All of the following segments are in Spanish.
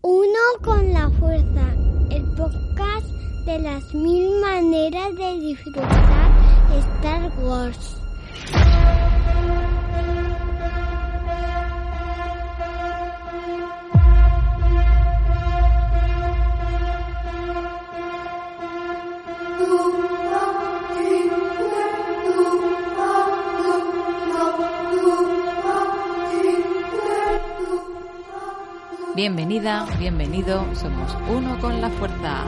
Uno con la fuerza, el podcast de las mil maneras de disfrutar Star Wars. Bienvenida, bienvenido, somos uno con la fuerza.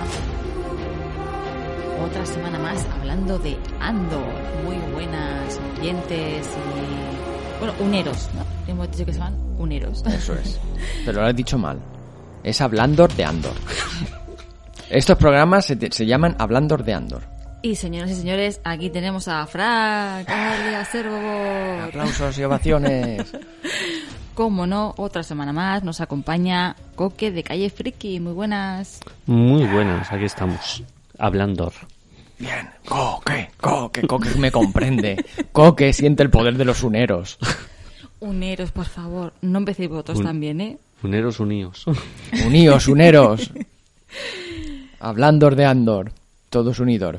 Otra semana más hablando de Andor. Muy buenas oyentes y. Bueno, uneros, ¿no? Hemos dicho que se llaman uneros. Eso es. Pero lo has dicho mal. Es Hablandor de Andor. Estos programas se, te- se llaman Hablandor de Andor. Y señoras y señores, aquí tenemos a Frank, a Servo. Aplausos y ovaciones. Como no, otra semana más nos acompaña Coque de Calle Friki. Muy buenas. Muy buenas, aquí estamos. Hablando. Bien. Coque, Coque, Coque me comprende. Coque siente el poder de los uneros. Uneros, por favor. No empecéis vosotros Un- también, ¿eh? Uneros uníos. Uníos, uneros. Hablandor de Andor. Todos unidos.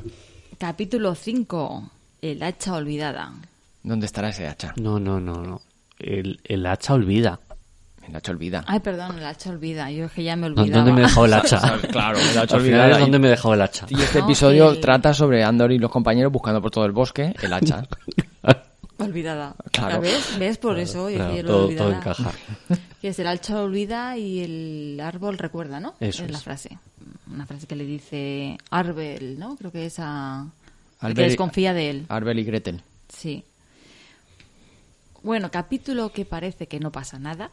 Capítulo 5. El hacha olvidada. ¿Dónde estará ese hacha? No, no, no, no. El, el hacha olvida. El hacha olvida. Ay, perdón, el hacha olvida. Yo es que ya me olvidaba. ¿Dónde me he dejado el hacha? Claro, el hacha Al final olvidada. es donde me he dejado el hacha. Y este No, episodio el- trata sobre Andor y los compañeros buscando por todo el bosque el hacha. Olvidada. Claro. ¿Ves? ¿Ves? Por eso Claro, todo, encaja. Que es el hacha olvida y el árbol recuerda, ¿no? Eso es la es. frase. Una frase que le dice Arbel, ¿no? Creo que es a... Arbel que desconfía de él. Arbel y Gretel. Sí. Bueno, capítulo que parece que no pasa nada,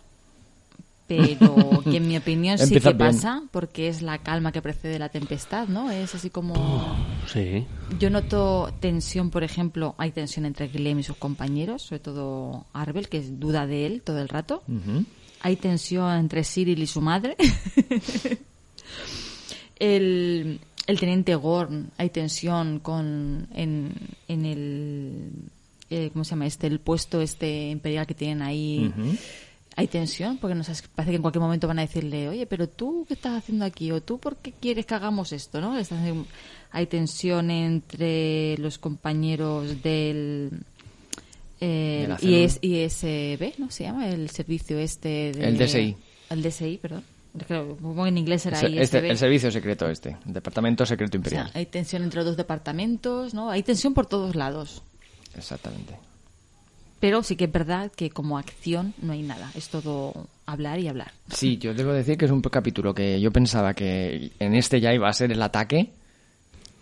pero que en mi opinión sí Empieza que bien. pasa, porque es la calma que precede la tempestad, ¿no? Es así como... Sí. Yo noto tensión, por ejemplo, hay tensión entre Clem y sus compañeros, sobre todo Arbel, que es duda de él todo el rato. Hay tensión entre Cyril y su madre. el, el teniente Gorn, hay tensión con en, en el eh, ¿cómo se llama este? El puesto este imperial que tienen ahí. Hay tensión porque nos parece que en cualquier momento van a decirle, oye, pero tú qué estás haciendo aquí o tú por qué quieres que hagamos esto, ¿no? Hay tensión entre los compañeros del eh, De IS, ISB, ¿no? Se llama el servicio este. De, El DSI. El DSI, perdón. Creo, en inglés era Ese- este- ISB. el servicio secreto este. El Departamento Secreto O Imperial. sea, hay tensión entre los dos departamentos, ¿no? Hay tensión por todos lados. Exactamente. Pero sí que es verdad que como acción no hay nada. Es todo hablar y hablar. Sí, yo debo decir que es un capítulo que yo pensaba que en este ya iba a ser el ataque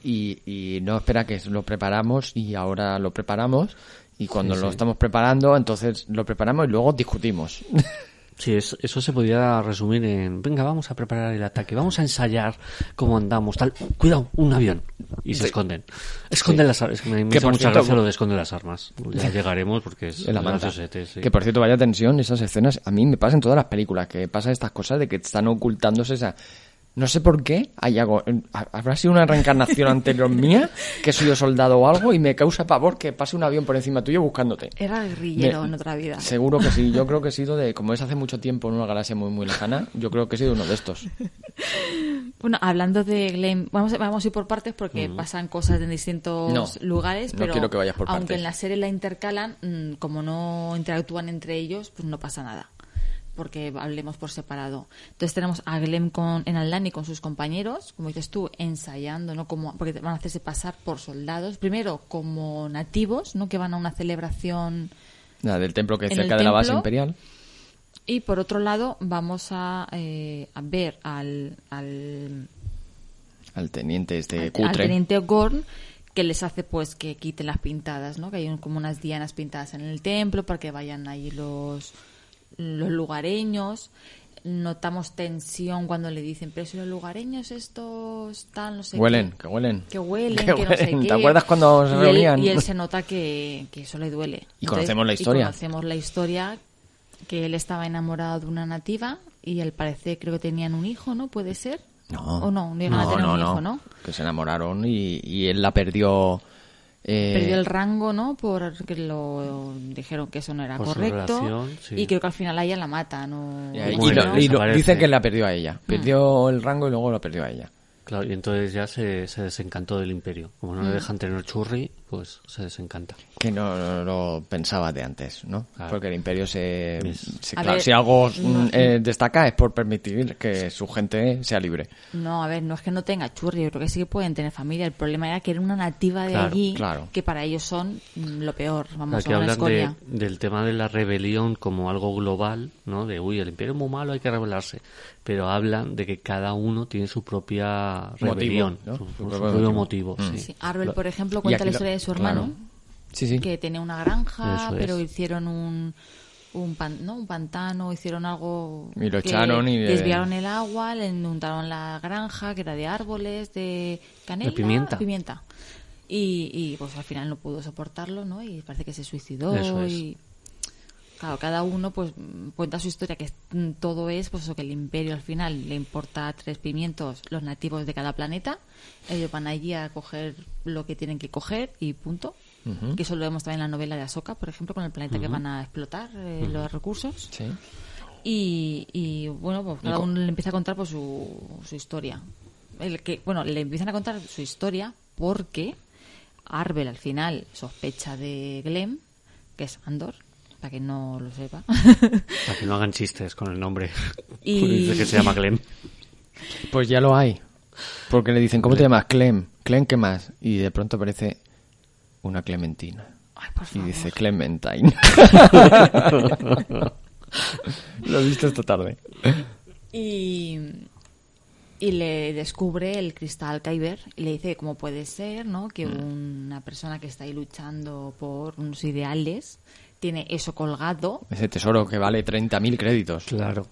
y, y no espera que lo preparamos y ahora lo preparamos y cuando Sí, lo sí. estamos preparando entonces lo preparamos y luego discutimos. Sí, es- eso se podría resumir en, venga, vamos a preparar el ataque, vamos a ensayar cómo andamos, tal. Cuidado, un avión. Y se esconden. Esconden las armas. Me, me Que hizo por mucha cierto- gracia lo de esconder las armas. Ya llegaremos porque es la manta. sí. Que por cierto, vaya tensión, esas escenas, a mí me pasa en todas las películas, que pasa estas cosas de que están ocultándose esa... No sé por qué, hay algo, habrá sido una reencarnación anterior mía, que soy yo soldado o algo, y me causa pavor que pase un avión por encima tuyo buscándote. Era guerrillero Me- en otra vida. Seguro que sí, yo creo que he sido de, como es hace mucho tiempo en una galaxia muy muy lejana, yo creo que he sido uno de estos. Bueno, hablando de Glenn, vamos, a- vamos a ir por partes porque pasan cosas en distintos No, lugares, no pero quiero que vayas por aunque partes. en la serie la intercalan, mm, como no interactúan entre ellos, pues no pasa nada. Porque hablemos por separado. Entonces tenemos a Glenn con, en Aldani con sus compañeros, como dices tú, ensayando, ¿no? Como, porque van a hacerse pasar por soldados. Primero como nativos, ¿no? Que van a una celebración del templo que es cerca de la base imperial. y por otro lado, vamos a, eh, a ver al, al, Al teniente este al- al cutre. teniente Gorn que les hace pues que quiten las pintadas, ¿no? Que hay un- como unas dianas pintadas en el templo para que vayan ahí los, los lugareños. notamos tensión cuando le dicen, pero si los lugareños estos tal, no sé Huelen, qué, que huelen. que huelen, Que que, no sé huelen. qué. ¿Te acuerdas cuando se y él, reunían? y él se nota que, que eso le duele. Y conocemos la historia. Y conocemos la historia que él estaba enamorado de una nativa y al parecer creo que tenían un hijo, ¿no? ¿Puede ser? No. O no, no a tener un hijo, ¿no? Que se enamoraron y, y él la perdió. Eh, Perdió el rango, ¿no? Porque lo dijeron que eso no era correcto. relación, sí. Y creo que al final a ella la mata, ¿no? y, y Bueno, lo- y lo- desaparece. dice que la perdió a ella. Mm. Perdió el rango y luego lo perdió a ella. Claro, y entonces ya se, se desencantó del imperio. Como Mm. no le dejan tener churri, pues se desencanta. Que no, no lo pensaba de antes, ¿no? Claro. Porque el imperio se... Es- se- A claro, ver, si algo no- mm, eh, destaca es por permitir que su gente sea libre. No, a ver, no es que no tenga churri, yo creo que sí que pueden tener familia. El problema era que era una nativa de Claro, allí, claro. que para ellos son mm, lo peor, vamos, Aquí hablan de, del tema de la rebelión como algo global, ¿no? De, uy, el imperio es muy malo, hay que rebelarse. Pero hablan de que cada uno tiene su propia Motivo, rebelión, ¿no? su, Su su propio motivo. motivo. sí. Sí, Arbel, Lo- por ejemplo, cuenta la lo- historia de su claro. hermano, Sí, sí. que tenía una granja, Eso es. pero hicieron un, un, pan- ¿no? un pantano, hicieron algo... Y lo que echaron y le- Desviaron el agua, le inundaron la granja, que era de árboles, de canela... De pimienta. pimienta. Y, y pues al final no pudo soportarlo, ¿no? Y parece que se suicidó Eso es. y... Claro, cada uno pues cuenta su historia, que mm, todo es pues eso, que el imperio al final le importa tres pimientos los nativos de cada planeta. Ellos van allí a coger lo que tienen que coger y punto. Que eso lo vemos también en la novela de Ahsoka, por ejemplo, con el planeta que van a explotar eh, los recursos. Sí. Y, y, bueno, pues cada uno le empieza a contar pues, su, su historia. El que, bueno, le empiezan a contar su historia porque Arbel al final sospecha de Glenn, que es Andor, para que no lo sepa. Para que no hagan chistes con el nombre. Y- Dice que se llama Glenn. Pues ya lo hay. Porque le dicen, ¿cómo te llamas? Clem. Clem, ¿qué más? Y de pronto aparece una Clementina. Ay, por Y favor. dice Clementine. lo he visto esta tarde. Y, y le descubre el cristal Kyber y le dice cómo puede ser, ¿no? Que una persona que está ahí luchando por unos ideales tiene eso colgado. Ese tesoro que vale 30.000 créditos. Claro.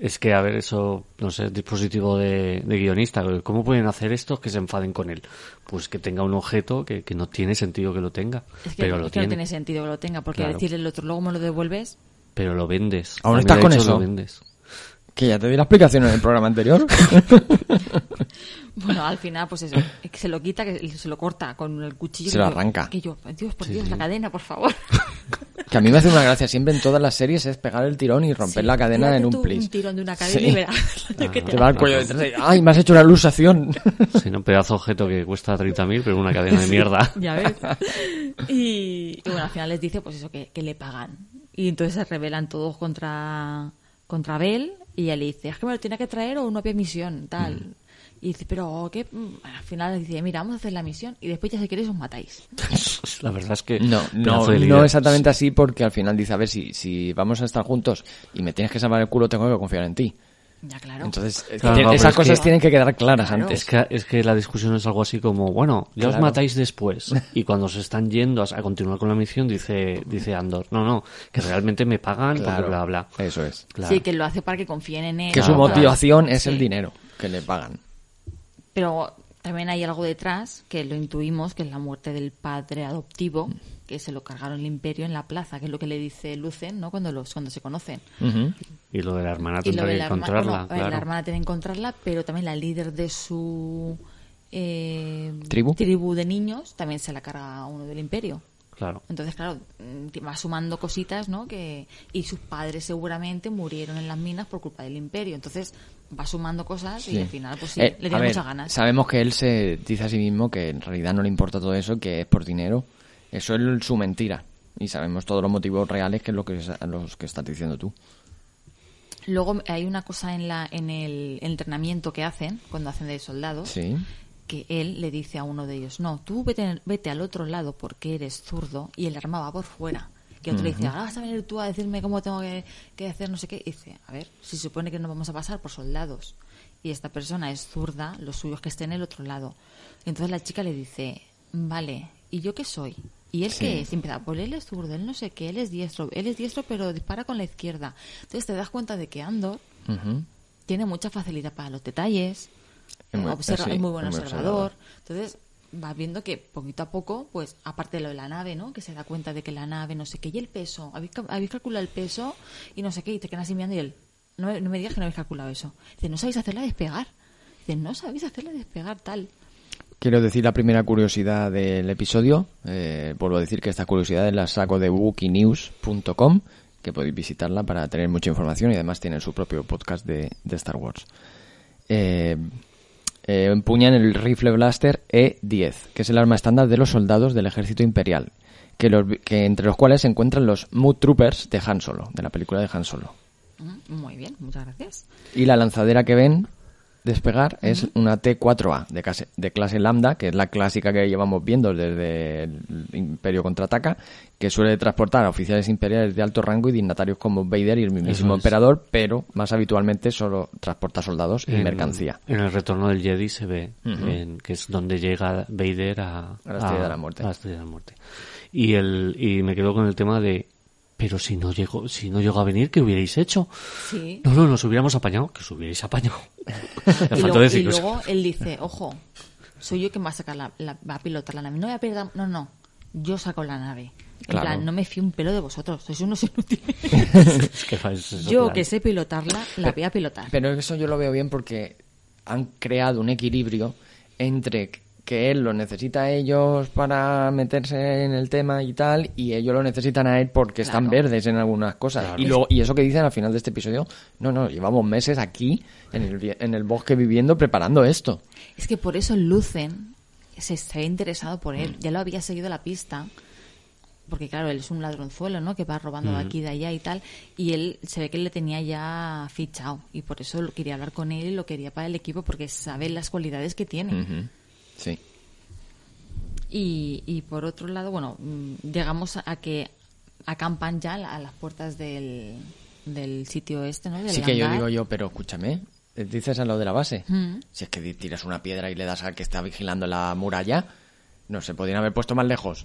Es que, a ver, eso, no sé, dispositivo de, de guionista. ¿Cómo pueden hacer esto que se enfaden con él? Pues que tenga un objeto que, que no tiene sentido que lo tenga. Es que, pero es lo que no tiene. sentido que lo tenga, porque Claro. al decirle el otro, luego me lo devuelves. Pero lo vendes. ¿Aún También estás con eso? Lo vendes. Que ya te di la explicación en el programa anterior. Bueno, al final, pues eso, es que se lo quita, que se lo corta con el cuchillo. Se lo arranca. Que yo, Dios, por Dios, la cadena, por favor. que a mí me hace una gracia siempre en todas las series es pegar el tirón y romper Sí, la cadena en un tú plis. un tirón de una cadena Sí. y verás que te Te va al cuello detrás y, ¡Ay, me has hecho una ilusación! Sí, ¿no? Un pedazo de objeto que cuesta 30.000, pero una cadena de mierda. Ya ves. Y, y bueno, al final les dice pues eso, que, que le pagan. Y entonces se rebelan todos contra, contra Bell y ella le dice, es que me lo tiene que traer o no había misión, tal. Mm. Y dice, pero ¿qué? Mm, Al final le dice, mira, vamos a hacer la misión y después ya si queréis os matáis. La verdad es que... No, no, no exactamente así porque al final dice, a ver, si, si vamos a estar juntos y me tienes que salvar el culo, tengo que confiar en ti. Ya, claro. Entonces, que no, esas es cosas que- tienen que quedar claras Claro. antes. Es que, es que la discusión es algo así como, bueno, ya os matáis después. Y cuando se están yendo a, a continuar con la misión, dice, dice Andor, no, no, que realmente me pagan, Claro, porque bla, bla. Eso es. Claro. Sí, que lo hace para que confíen en él. Que su motivación es Sí. el dinero que le pagan. Pero también hay algo detrás que lo intuimos, que es la muerte del padre adoptivo, que se lo cargaron el imperio en la plaza, que es lo que le dice Lucen, ¿no? Cuando los cuando se conocen. Y lo de la hermana tendrá que la, herma- encontrarla, bueno, a claro. la hermana tiene que encontrarla, pero también la líder de su eh, ¿Tribu? de niños también se la carga uno del imperio. Claro. Entonces, claro, mm, va sumando cositas, ¿no? Que, y sus padres seguramente murieron en las minas por culpa del imperio. Entonces, va sumando cosas y al final, pues sí, Eh, le a tiene muchas ganas. Sabemos que él se dice a sí mismo que en realidad no le importa todo eso, que es por dinero. Eso es su mentira. Y sabemos todos los motivos reales que es lo que, los que estás diciendo tú. Luego hay una cosa en, la, en el entrenamiento que hacen, cuando hacen de soldados, Sí. que él le dice a uno de ellos, no, tú vete, vete al otro lado porque eres zurdo y el arma va por fuera. Que otro le dice, ahora vas a venir tú a decirme cómo tengo que, que hacer no sé qué. Y dice, a ver, si supone que no vamos a pasar por soldados y esta persona es zurda, lo suyo es que esté en el otro lado. Entonces la chica le dice, vale, ¿y yo qué soy? ¿Y él Sí. qué es? Empieza, pues él es zurdo, él no sé qué, él es diestro, él es diestro pero dispara con la izquierda. Entonces te das cuenta de que Andor. Tiene mucha facilidad para los detalles. Es muy- observa- sí, es muy buen es muy observador. Entonces, va viendo que poquito a poco, pues, aparte de lo de la nave, ¿no? Que se da cuenta de que la nave, no sé qué, y el peso. ¿Habéis, habéis calculado el peso? Y no sé qué, y te quedas así mirando y él, no, me- no me digas que no habéis calculado eso. Dice, no sabéis hacerla despegar. Dice, no sabéis hacerla despegar tal. Quiero decir la primera curiosidad del episodio. Eh, vuelvo a decir que esta curiosidad la saco de wikinews.com, que podéis visitarla para tener mucha información y además tienen su propio podcast de, de Star Wars. Eh, eh, empuñan el rifle blaster E-10, que es el arma estándar de los soldados del ejército imperial, que, los, que entre los cuales se encuentran los Mood Troopers de Han Solo, de la película de Han Solo. Mm, Muy bien, muchas gracias. Y la lanzadera que ven despegar es una T4A de clase, de clase Lambda, que es la clásica que llevamos viendo desde el Imperio Contraataca, que suele transportar a oficiales imperiales de alto rango y dignatarios como Vader y el mismísimo es. emperador, pero más habitualmente solo transporta soldados y mercancía. En el retorno del Jedi se ve, en- que es donde llega Vader a, A la Estrella de la Muerte. a la Estrella de la Muerte. Y, el, y me quedo con el tema de, pero si no llegó, si no llegó a venir, ¿qué hubierais hecho? Sí. No, no, nos hubiéramos apañado, que os hubierais apañado. Y luego, y él dice, ojo, soy yo quien va a sacar la, la- va a pilotar la nave. No voy a perder, no, no, yo saco la nave. En Claro. plan, no me fío un pelo de vosotros, sois unos inútiles. es que eso, yo claro. que sé pilotarla, la voy a pilotar. Pero eso yo lo veo bien porque han creado un equilibrio entre que él lo necesita a ellos para meterse en el tema y tal, y ellos lo necesitan a él porque están verdes en algunas cosas. Y, luego, y eso que dicen al final de este episodio, no, no, llevamos meses aquí en el, en el bosque viviendo preparando esto. Es que por eso Lucen se, había interesado por Mm. él, ya lo había seguido la pista. Porque claro, él es un ladronzuelo, ¿no? Que va robando Mm. de aquí y de allá y tal. Y él se ve que le tenía ya fichado. Y por eso lo quería hablar con él y lo quería para el equipo porque sabe las cualidades que tiene. Sí. Y, y por otro lado, bueno, mm, llegamos a, que acampan ya a las puertas del, del sitio este, ¿no? Del Sí que yo digo yo, pero escúchame, dices a lo de la base. Mm. Si es que tiras una piedra y le das al que está vigilando la muralla, no se podrían haber puesto más lejos.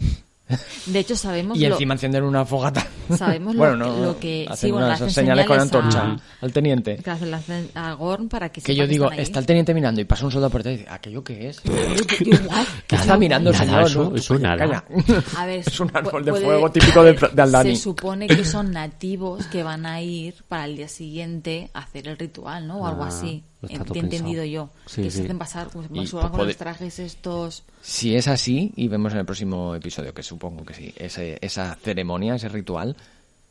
De hecho, sabemos Y lo- encima encender una fogata. Sabemos lo bueno, que- no, lo que- hacen sí, bueno, unas hacen señales con señales antorcha a- al teniente. que hacen las- a Gorn para que Que yo digo, están ahí. está el teniente mirando y pasa un soldado por detrás y dice, ¿aquello qué es? ¿Qué está mirando, Nada, señor? eso- No, eso nada. calla. A ver, es un árbol de puede- fuego típico de, de Aldani. Se supone que son nativos que van a ir para el día siguiente a hacer el ritual, ¿no? O algo Ah, así. Está He entendido yo. Sí, que sí. se hacen pasar, pues, Y, suban con puede- los trajes estos. Si es así, y vemos en el próximo episodio, que supongo que sí, ese- esa ceremonia, ese ritual,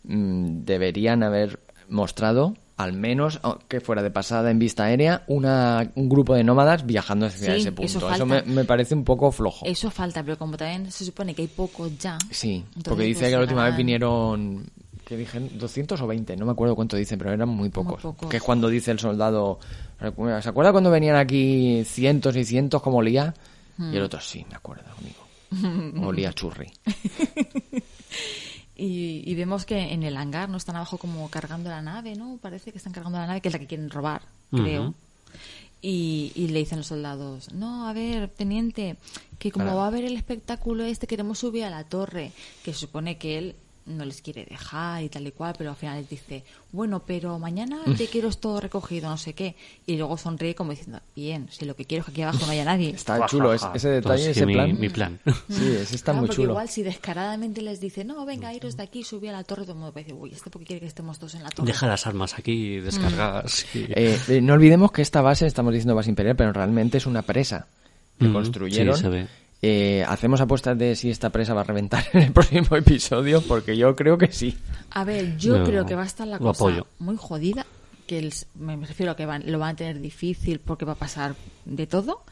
mm, deberían haber mostrado, al menos oh, que fuera de pasada en vista aérea, una, un grupo de nómadas viajando hacia Sí, ese eso punto. Eso, falta. me, me parece un poco flojo. Eso falta, pero como también se supone que hay pocos ya. Sí, porque dice pues, que la última vez vinieron, que dije, 200 o 20, no me acuerdo cuánto dicen, pero eran muy pocos. pocos. Que es cuando dice el soldado, ¿se acuerda cuando venían aquí cientos y cientos como olía? Y el otro, sí, me acuerdo, amigo. Olía a churri. Y, y vemos que en el hangar no están abajo como cargando la nave, ¿no? Parece que están cargando la nave, que es la que quieren robar, creo. Y, y le dicen los soldados, no, a ver, teniente, que como Para. va a haber el espectáculo este, queremos subir a la torre, que se supone que él no les quiere dejar y tal y cual, pero al final les dice, bueno, pero mañana te quiero esto recogido, no sé qué. Y luego sonríe como diciendo, bien, si lo que quiero es que aquí abajo no haya nadie. Está chulo es- ese detalle, Entonces, ese mi- plan. Mi plan. Sí, ese está Claro, muy porque chulo. igual si descaradamente les dice, no, venga, iros de aquí, subí a la torre, todo el mundo uy, ¿este porque quiere que estemos todos en la torre? Deja las armas aquí descargadas. y- Eh, eh, no olvidemos que esta base, estamos diciendo base imperial, pero realmente es una presa que Ujú, construyeron. sí, se ve. Eh, hacemos apuestas de si esta presa va a reventar en el próximo episodio, porque yo creo que sí. A ver, yo No, creo que va a estar la cosa apoyo. muy jodida, que el- me refiero a que van, lo van a tener difícil porque va a pasar de todo,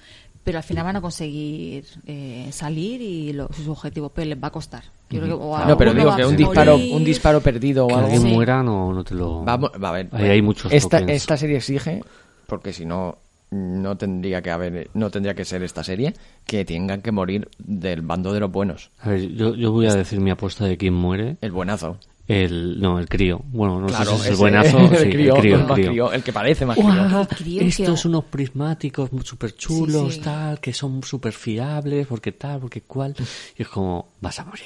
pero al final van a conseguir eh, salir y lo, su objetivo, pero les va a costar. Yo creo que, o no, pero digo que un morir. disparo, un disparo perdido o Que algo. alguien Sí. muera no, no te lo... Vamos, va a ver. Ahí hay muchos esta, tokens. esta serie exige, porque si no no tendría que haber, no tendría que ser esta serie, que tengan que morir del bando de los buenos. A ver, yo, yo voy a decir mi apuesta de quién muere. El buenazo. El, no, el crío. Bueno, no claro, sé si es el buenazo. el sí, crío, el crío, el crío. crío, el que parece más ¡Guau! crío. Estos unos prismáticos súper chulos, Sí, sí. tal, que son súper fiables, porque tal, porque cual. Y es como, vas a morir.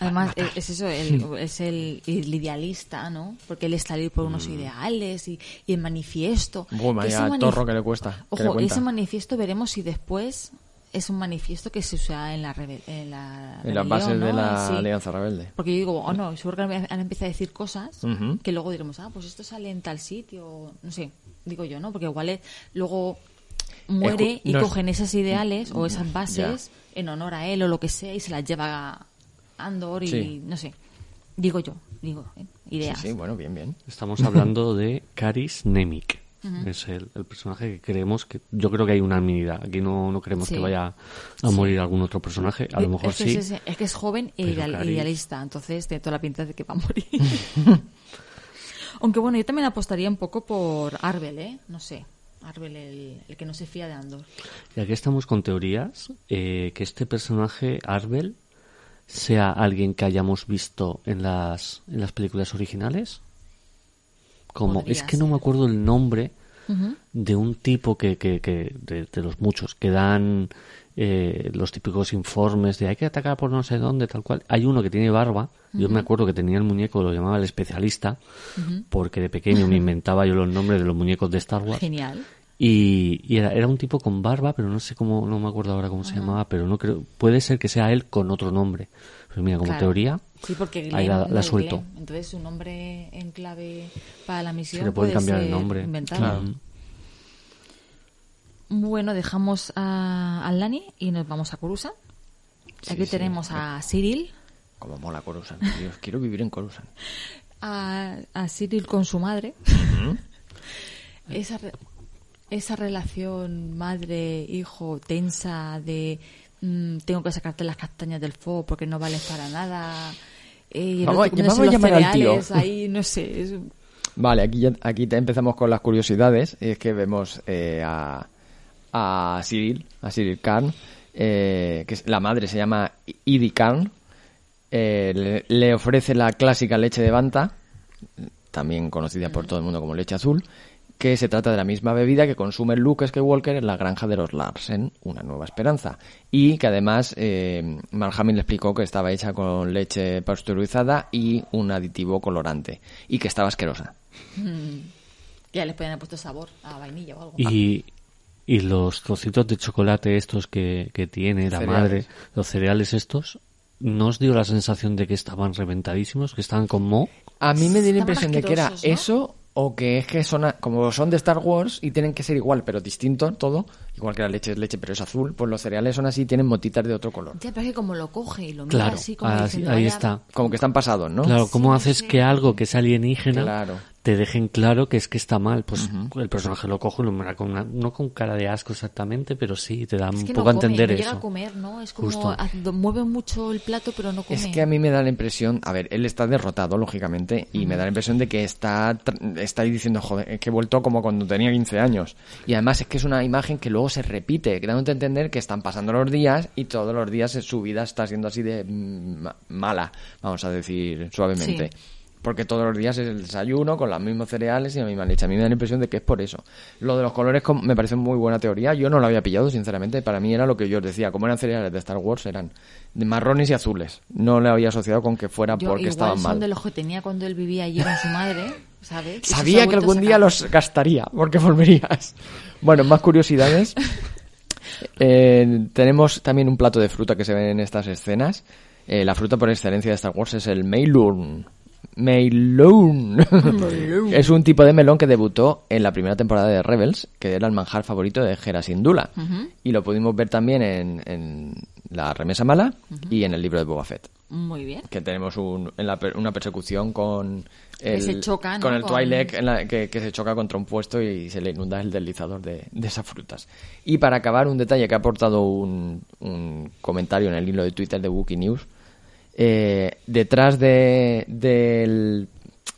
Además, es, es eso, el, es el, el idealista, ¿no? Porque él está ahí por unos ideales y, y el manifiesto. Vaya manif- torro que le cuesta, le Ojo, ese manifiesto veremos si después es un manifiesto que se usa en la, rebe- en la En las bases de la Sí. Alianza Rebelde. Porque yo digo, oh no, seguro que ahora empieza a decir cosas que luego diremos, ah, pues esto sale en tal sitio, no sé, digo yo, ¿no? Porque igual es- luego muere Escu- y no es- cogen esas ideales o esas bases en honor a él o lo que sea y se las lleva a Andor y Sí. no sé. Digo yo, digo, ¿eh? Ideas. sí, bueno, bien, bien. Estamos hablando de Caris Nemik. Es el, el personaje que creemos que. Yo creo que hay unanimidad. Aquí no, no creemos Sí. que vaya a morir algún otro personaje. A lo mejor es que sí. Es, es que es joven e pero ideal- Caris- idealista, entonces tiene toda la pinta de que va a morir. Aunque bueno, yo también apostaría un poco por Arbel, ¿eh? No sé. Arbel, el, el que no se fía de Andor. Y aquí estamos con teorías. eh, que este personaje, Arbel, sea alguien que hayamos visto en las, en las películas originales. Como, Podría es que no me acuerdo el nombre de un tipo que, que, que de, de los muchos que dan eh, los típicos informes de hay que atacar por no sé dónde, tal cual. Hay uno que tiene barba. Yo me acuerdo que tenía el muñeco, lo llamaba el especialista, porque de pequeño me inventaba yo los nombres de los muñecos de Star Wars. Genial. Y, y era, era un tipo con barba, pero no sé cómo, no me acuerdo ahora cómo se llamaba, pero no creo, puede ser que sea él con otro nombre. Pues mira, como Claro. teoría, Sí, porque Glenn, ahí la, suelto. Glenn. Entonces su nombre en clave para la misión Se le puede puede cambiar el nombre. Claro. Bueno, dejamos a, a Lani y nos vamos a Coruscant. Aquí sí. tenemos a Cyril, Como mola Coruscant. Dios, quiero vivir en Coruscant. a, a Cyril con su madre. esa, re- esa relación madre-hijo tensa de mm, tengo que sacarte las castañas del fuego porque no vales para nada. eh, Vamos- otro comiéndose vamos a llamar al tío. cereales ahí, no sé. es- Vale, aquí, ya- aquí te empezamos con las curiosidades. Y es que vemos eh, a, a Cyril, a Cyril Khan, eh, que es- la madre se llama Idi Khan. eh, le, le ofrece la clásica leche de Banta, también conocida por todo el mundo como leche azul, que se trata de la misma bebida que consume Luke Skywalker en la granja de los Larsen, Una Nueva Esperanza. Y que además eh, Mark Hamill le explicó que estaba hecha con leche pasteurizada y un aditivo colorante. Y que estaba asquerosa. Ya les pueden haber puesto sabor a vainilla o algo. Y, y los trocitos de chocolate estos que, que tiene la Cereales. madre, los cereales estos, ¿no os dio la sensación de que estaban reventadísimos, que estaban con mo? A mí me dio la impresión de que era eso o que es que son a- como son de Star Wars y tienen que ser igual pero distinto todo, igual que la leche es leche pero es azul, pues los cereales son así tienen motitas de otro color. Ya, pero es que como lo coge y lo mira Claro, así como así- diciendo, ahí vaya- está. Como que están pasados, ¿no? Claro, ¿cómo Sí, haces sí. que algo que es alienígena Claro. Te dejen claro que es que está mal? Pues el personaje lo coge y lo mira con una, no con cara de asco exactamente, pero sí te da Es un que poco no a come, entender no llega eso. a comer, ¿no? Es como Justo. mueve mucho el plato pero no come. Es que a mí me da la impresión, a ver, él está derrotado, lógicamente, y me da la impresión de que está, está ahí diciendo, joder, es que he vuelto como cuando tenía 15 años. Y además es que es una imagen que luego se repite, que dándote a entender que están pasando los días y todos los días su vida está siendo así de ma- mala, vamos a decir suavemente. Sí. Porque todos los días es el desayuno con los mismos cereales y la misma leche. A mí me da la impresión de que es por eso. Lo de los colores me parece muy buena teoría. Yo no lo había pillado, sinceramente. Para mí era lo que yo os decía. Como eran cereales de Star Wars, eran marrones y azules. No le había asociado con que fuera Yo porque igual estaban son mal. de los que tenía cuando él vivía allí con su madre, ¿sabes? Sabía que algún día los gastaría, porque volverías. Bueno, más curiosidades. Eh, tenemos también un plato de fruta que se ve en estas escenas. Eh, la fruta por excelencia de Star Wars es el Meilun. Meilun. es un tipo de melón que debutó en la primera temporada de Rebels, que era el manjar favorito de Hera Syndulla. Y lo pudimos ver también en, en La Remesa Mala y en el libro de Boba Fett Muy bien. que tenemos un, en la una persecución con el, se choca, ¿no? con el Con- Twi'lek en la- que, que se choca contra un puesto y se le inunda el deslizador de, de esas frutas. Y para acabar, un detalle que ha aportado un, un comentario en el hilo de Twitter de Wookiee News. Eh, detrás de, del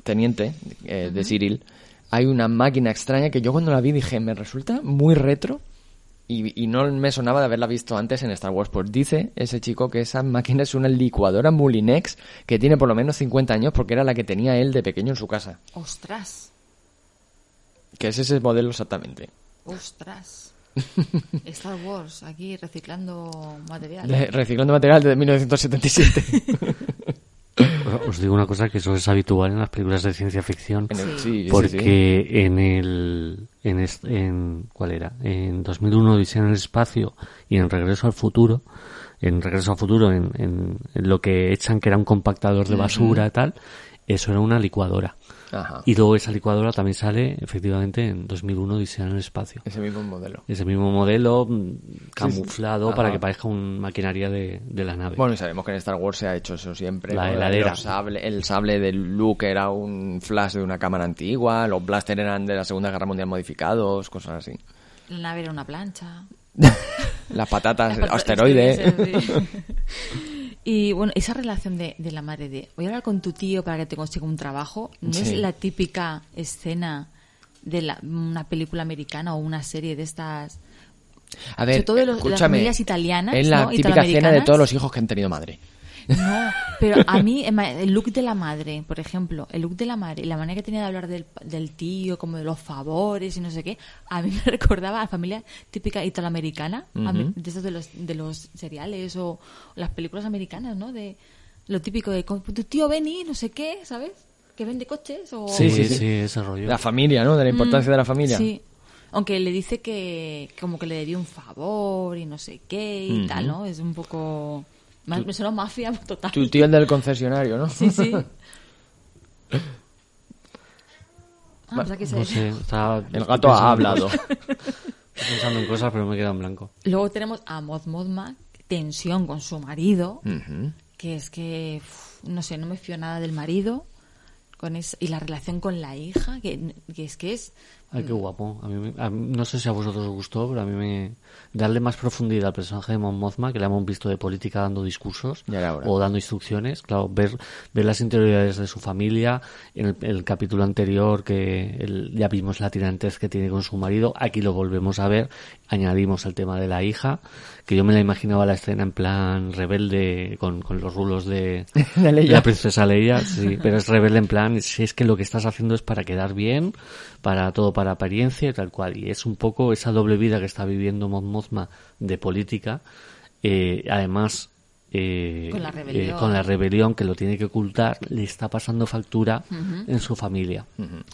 teniente eh, de Cyril hay una máquina extraña que yo cuando la vi dije, me resulta muy retro y, y no me sonaba de haberla visto antes en Star Wars. Pues dice ese chico que esa máquina es una licuadora Mulinex que tiene por lo menos 50 años porque era la que tenía él de pequeño en su casa. Ostras. Que es ese modelo exactamente. Ostras. Star Wars, aquí reciclando material. De- reciclando material desde 1977. os digo una cosa que eso es habitual en las películas de ciencia ficción. Sí, sí, porque sí. en el en, en cuál era en 2001 Odisea en el espacio y en Regreso al futuro en Regreso al futuro en, en- en lo que echan que era un compactador de basura y tal eso era una licuadora Ajá. y luego esa licuadora también sale efectivamente en 2001 Odisea en el espacio Ese mismo modelo. ese mismo modelo mm, camuflado para que parezca una maquinaria de, de la nave Bueno, y sabemos que en Star Wars se ha hecho eso siempre. La ¿no? heladera. Los sable- el sable de Luke era un flash de una cámara antigua, los blaster eran de la Segunda Guerra Mundial modificados, cosas así. La nave era una plancha. Las patatas, Las asteroide. asteroides, sí. Y bueno, esa relación de, de la madre de voy a hablar con tu tío para que te consiga un trabajo, no Sí. es la típica escena de la, una película americana o una serie de estas. A ver, de los- las escúchame, familias italianas, Es la ¿no? típica escena de todos los hijos que han tenido madre. No, pero a mí el look de la madre, por ejemplo, el look de la madre y la manera que tenía de hablar del, del tío, como de los favores y no sé qué, a mí me recordaba a la familia típica italoamericana, ame- de esos de los, de los seriales o las películas americanas, ¿no? De lo típico de "Con tu tío Benny, no sé qué, ¿sabes? Que vende coches o... sí, Sí, sí, sí, sí. ese rollo La familia, ¿no? De la importancia de la familia. Mm, Sí. Aunque le dice que como que le debía un favor y no sé qué y tal, ¿no? Es un poco... más- Me suena mafia total. Tu tío el del concesionario, ¿no? Sí, sí. Ah, pues aquí se- no sé estaba El gato ha hablado. Estoy pensando en cosas, pero me queda en blanco. Luego tenemos a Moz Mothma, tensión con su marido, que es que, uf, no sé, no me fío nada del marido. Con es- y la relación con la hija, que, que es que es... Ay, qué guapo. A mí, a no sé si a vosotros os gustó, pero a mí me... Darle más profundidad al personaje de Mon Mothma, que le hemos visto de política dando discursos o dando instrucciones. Claro, ver, ver las interioridades de su familia. En el, el capítulo anterior, que el- ya vimos la tirantez que tiene con su marido. Aquí lo volvemos a ver. Añadimos el tema de la hija, que yo me la imaginaba la escena en plan rebelde, con, con los rulos de, De la princesa Leia, sí, pero es rebelde en plan, si es que lo que estás haciendo es para quedar bien, para todo para apariencia y tal cual. Y es un poco esa doble vida que está viviendo Mon Mothma de política, eh, además eh, Con la rebelión. eh, con la rebelión que lo tiene que ocultar, le está pasando factura en su familia.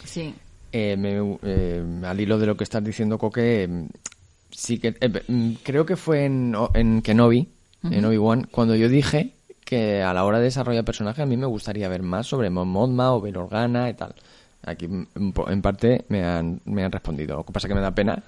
Sí. Eh, me- eh, al hilo de lo que estás diciendo, Coque, sí que eh, mm, creo que fue en, o- en Kenobi, en Obi-Wan, cuando yo dije que a la hora de desarrollar personaje a mí me gustaría ver más sobre Mon Mothma o Bail Organa y tal. Aquí en parte me han, me han respondido. Lo que pasa que me da pena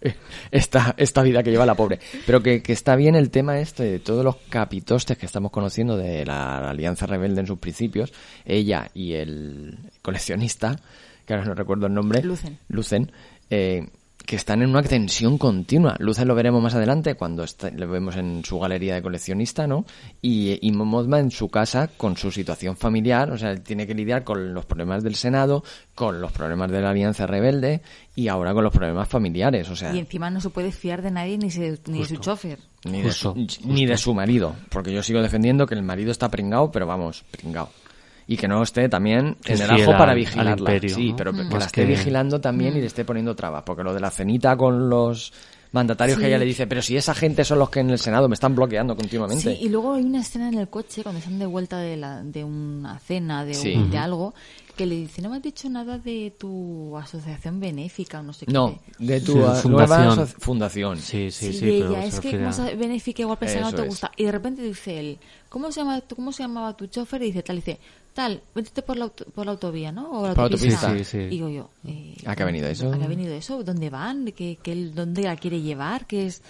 esta, esta vida que lleva la pobre. Pero que, que está bien el tema este de todos los capitostes que estamos conociendo de la Alianza Rebelde en sus principios. Ella y el coleccionista, que ahora no recuerdo el nombre. Lucen. Lucen. eh, que están en una tensión continua. Lucen lo veremos más adelante cuando está- lo vemos en su galería de coleccionista, ¿no? Y, y Mothma en su casa con su situación familiar, o sea, él tiene que lidiar con los problemas del Senado, con los problemas de la Alianza Rebelde y ahora con los problemas familiares, o sea, Y encima no se puede fiar de nadie ni, se- ni de su chofer. ni de, su, Justo, ni de su marido, porque yo sigo defendiendo que el marido está pringado, pero vamos, pringado. Y que no esté también Que en es el ajo para vigilarla. imperio, sí, ¿no? pero que Más la esté que- vigilando también y le esté poniendo trabas, porque lo de la cenita con los mandatarios que Sí. ella le dice, pero si esa gente son los que en el Senado me están bloqueando continuamente. Sí, y luego hay una escena en el coche cuando están de vuelta de, la, de una cena, de, un- Sí. de algo, que le dice, no me has dicho nada de tu asociación benéfica o no sé qué. No, de tu Sí, fundación. nueva fundación. Sí, sí, Sí, sí, pero ella, se es que como a- benéfica igual pensaba no te es. gusta. Y de repente dice él, ¿cómo se, llama, ¿cómo se llamaba tu chofer? Y dice tal, y dice, tal, vete por la, auto- por la autovía, ¿no? O la Por la autopista. autopista. Sí, sí. Y digo yo, eh, ¿A qué ha venido eso? ¿A qué ha venido eso? ¿Dónde van? ¿Qué, qué, ¿Dónde la quiere llevar? ¿Qué es...?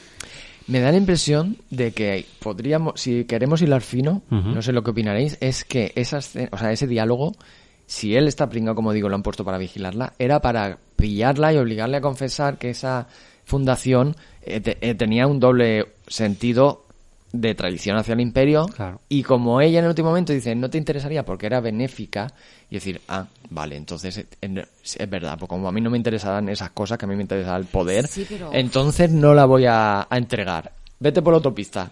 Me da la impresión de que podríamos, si queremos hilar fino, no sé lo que opinaréis, es que esa escena- o sea, ese diálogo, si él está pringado, como digo, lo han puesto para vigilarla, era para pillarla y obligarle a confesar que esa fundación eh, te- eh, tenía un doble sentido de traición hacia el imperio Claro. y como ella en el último momento dice no te interesaría porque era benéfica y decir ah vale entonces en- es verdad pues como a mí no me interesaban esas cosas que a mí me interesaba el poder Sí, pero- entonces no la voy a, a entregar vete por la autopista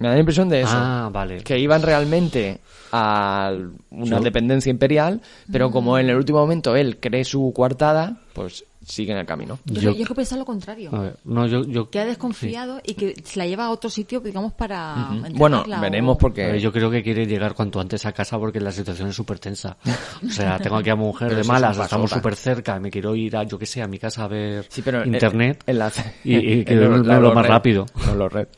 me da la impresión de eso Ah, vale. que iban realmente a una Sí. dependencia imperial pero como en el último momento él cree su coartada pues siguen el camino. Yo, Yo- yo que pensado lo contrario. A ver, no, yo, yo, Que ha desconfiado y que se la lleva a otro sitio, digamos, para... Bueno, entregarla veremos o- porque... ver, yo creo que quiere llegar cuanto antes a casa porque la situación es súper tensa. O sea, tengo aquí a mi mujer de es malas, un estamos súper cerca, me quiero ir a, yo qué sé, a mi casa a ver Sí, pero en- internet. en la- y, y que en lo, lo más red. rápido. No, los red.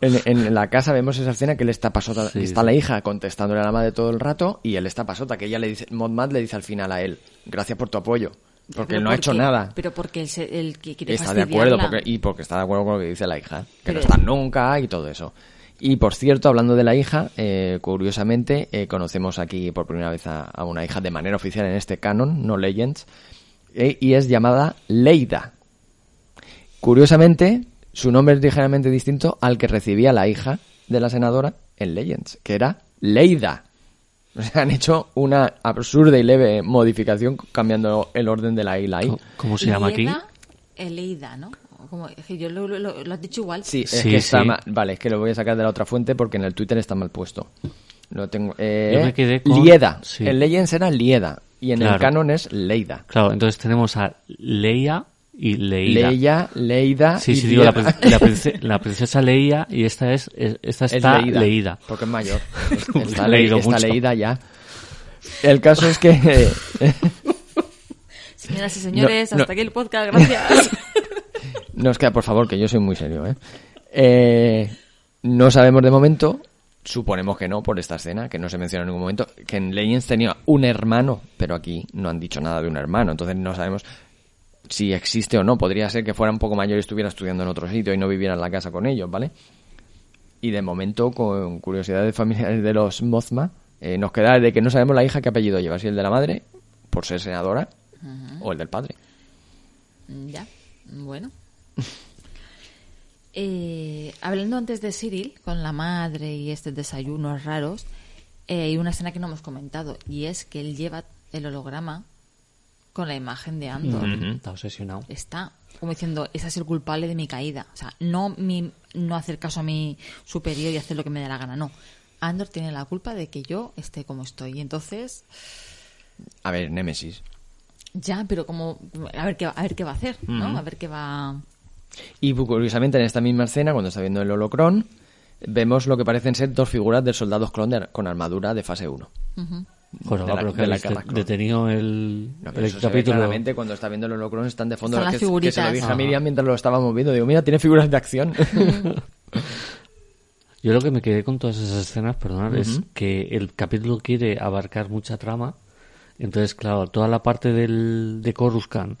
En, en la casa vemos esa escena que él está pasota, Sí, está sí. la hija contestándole a la madre todo el rato y él está pasota, que ella le dice, Mod Mad le dice al final a él, gracias por tu apoyo, porque él no ha hecho nada. Pero porque él, se- él quiere está de acuerdo porque, y porque está de acuerdo con lo que dice la hija, que Pero- no están nunca y todo eso. Y por cierto, hablando de la hija, eh, curiosamente eh, conocemos aquí por primera vez a, a una hija de manera oficial en este canon, no Legends, eh, y es llamada Leida. Curiosamente, su nombre es ligeramente distinto al que recibía la hija de la senadora en Legends, que era Leida. O sea, han hecho una absurda y leve modificación cambiando el orden de la I la I. ¿Cómo- ¿Cómo se llama aquí? Eleida, ¿no? Como, es que yo lo, lo- lo- lo has dicho igual. Sí, es Sí, que está sí. ma- Vale, es que lo voy a sacar de la otra fuente porque en el Twitter está mal puesto. Lo tengo. Eh, Yo me quedé con- Lieda. sí. En Legends era Lieda. Y en el canon es Leida. Claro, entonces tenemos a Leia y Leida. Leia, Leida. Sí, y sí, digo, la, la la princesa Leia y esta es, es- esta Es está leída, leída. Porque es mayor. Está, le- leído está mucho. leída ya. El caso es que. Señoras y señores, No, no. hasta aquí el podcast, gracias. Nos queda, por favor, que yo soy muy serio, ¿eh? Eh, No sabemos de momento, suponemos que no por esta escena, que no se menciona en ningún momento, que en Legends tenía un hermano, pero aquí no han dicho nada de un hermano, entonces no sabemos si existe o no. Podría ser que fuera un poco mayor y estuviera estudiando en otro sitio y no viviera en la casa con ellos, ¿vale? Y de momento, con curiosidades familiares de los Mothma, eh, nos queda de que no sabemos la hija qué apellido lleva, si el de la madre, por ser senadora, o el del padre. ya, bueno. Eh, hablando antes de Cyril, con la madre y estos desayunos raros, eh, hay una escena que no hemos comentado, y es que él lleva el holograma con la imagen de Andor. Está obsesionado. Está como diciendo, ese es el culpable de mi caída. O sea, no, mi, no hacer caso a mi superior y hacer lo que me dé la gana, no. Andor tiene la culpa de que yo esté como estoy. Y entonces, A ver, Némesis. ya, pero como, a ver qué, va- a ver qué va a hacer, ¿no? A ver qué va... Y curiosamente en esta misma escena, cuando está viendo el holocron, vemos lo que parecen ser dos figuras del soldado clon de- con armadura de fase 1. Joder, De la- pero que de la habéis Clon. detenido el, No, pero el eso se ve capítulo. claramente cuando está viendo el holocron están de fondo. Están que, las que se lo figuritas. dije a Ajá. Miriam mientras lo estábamos viendo. Digo, mira, tiene figuras de acción. Yo lo que me quedé con todas esas escenas, perdonad, es que el capítulo quiere abarcar mucha trama. Entonces, claro, toda la parte del, de Coruscant